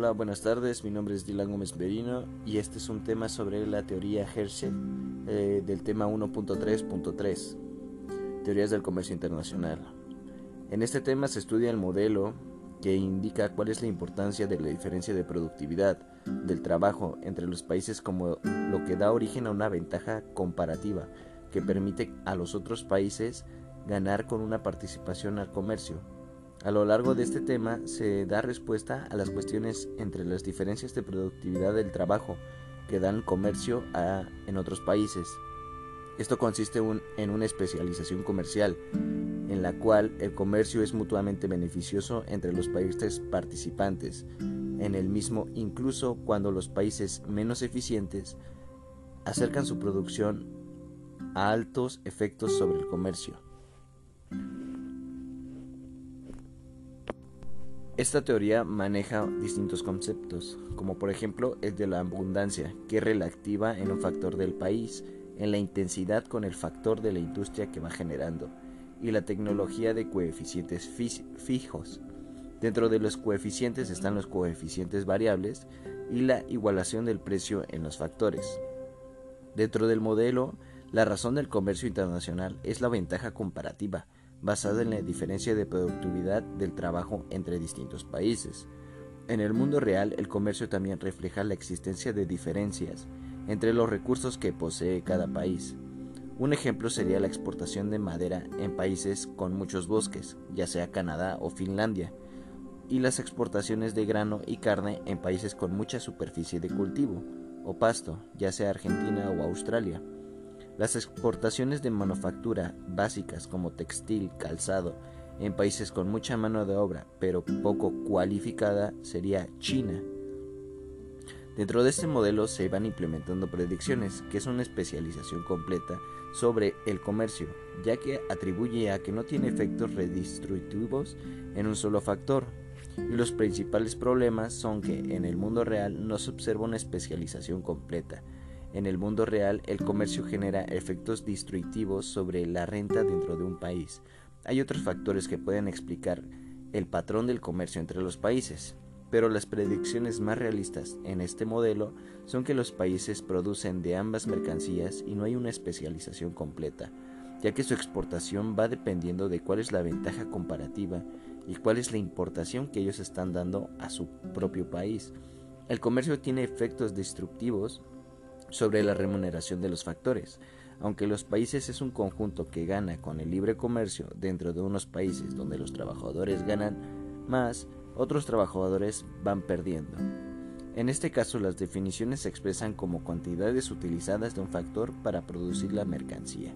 Hola, buenas tardes. Mi nombre es Dylan Gómez Merino y este es un tema sobre la teoría Herschel eh, del tema 1.3.3, teorías del comercio internacional. En este tema se estudia el modelo que indica cuál es la importancia de la diferencia de productividad del trabajo entre los países como lo que da origen a una ventaja comparativa que permite a los otros países ganar con una participación al comercio a lo largo de este tema se da respuesta a las cuestiones entre las diferencias de productividad del trabajo que dan comercio en otros países. Esto consiste en una especialización comercial, en la cual el comercio es mutuamente beneficioso entre los países participantes, en el mismo incluso cuando los países menos eficientes acercan su producción a altos efectos sobre el comercio. Esta teoría maneja distintos conceptos, como por ejemplo el de la abundancia, que es relativa en un factor del país, en la intensidad con el factor de la industria que va generando, y la tecnología de coeficientes fijos. Dentro de los coeficientes están los coeficientes variables y la igualación del precio en los factores. Dentro del modelo, la razón del comercio internacional es la ventaja comparativa, basada en la diferencia de productividad del trabajo entre distintos países. En el mundo real, el comercio también refleja la existencia de diferencias entre los recursos que posee cada país. Un ejemplo sería la exportación de madera en países con muchos bosques, ya sea Canadá o Finlandia, y las exportaciones de grano y carne en países con mucha superficie de cultivo o pasto, ya sea Argentina o Australia. Las exportaciones de manufactura básicas como textil, calzado, en países con mucha mano de obra pero poco cualificada sería China. Dentro de este modelo se van implementando predicciones, que es una especialización completa sobre el comercio, ya que atribuye a que no tiene efectos redistributivos en un solo factor. Y los principales problemas son que en el mundo real no se observa una especialización completa, en el mundo real, el comercio genera efectos destructivos sobre la renta dentro de un país. Hay otros factores que pueden explicar el patrón del comercio entre los países, pero las predicciones más realistas en este modelo son que los países producen de ambas mercancías y no hay una especialización completa, ya que su exportación va dependiendo de cuál es la ventaja comparativa y cuál es la importación que ellos están dando a su propio país. El comercio tiene efectos destructivos sobre la remuneración de los factores. Aunque los países es un conjunto que gana con el libre comercio dentro de unos países donde los trabajadores ganan más, otros trabajadores van perdiendo. En este caso las definiciones se expresan como cantidades utilizadas de un factor para producir la mercancía.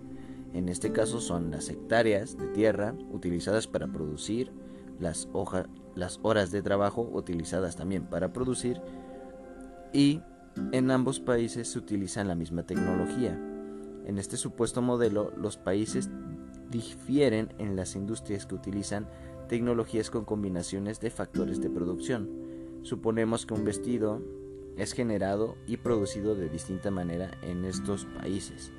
En este caso son las hectáreas de tierra utilizadas para producir, las, las horas de trabajo utilizadas también para producir y en ambos países se utiliza la misma tecnología. En este supuesto modelo, los países difieren en las industrias que utilizan tecnologías con combinaciones de factores de producción. Suponemos que un vestido es generado y producido de distinta manera en estos países.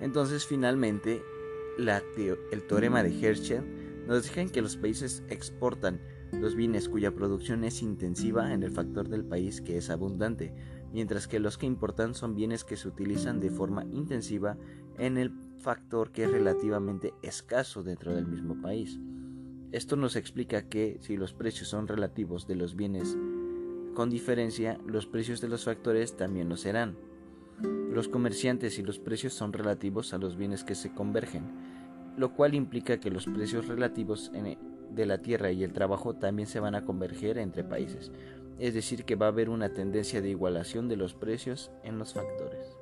Entonces, finalmente, el teorema de Herschel nos deja que los países exportan los bienes cuya producción es intensiva en el factor del país que es abundante, mientras que los que importan son bienes que se utilizan de forma intensiva en el factor que es relativamente escaso dentro del mismo país. Esto nos explica que si los precios son relativos de los bienes con diferencia, los precios de los factores también lo serán. Los comerciantes y los precios son relativos a los bienes que se convergen, lo cual implica que los precios relativos en de la tierra y el trabajo también se van a converger entre países, es decir, que va a haber una tendencia de igualación de los precios en los factores.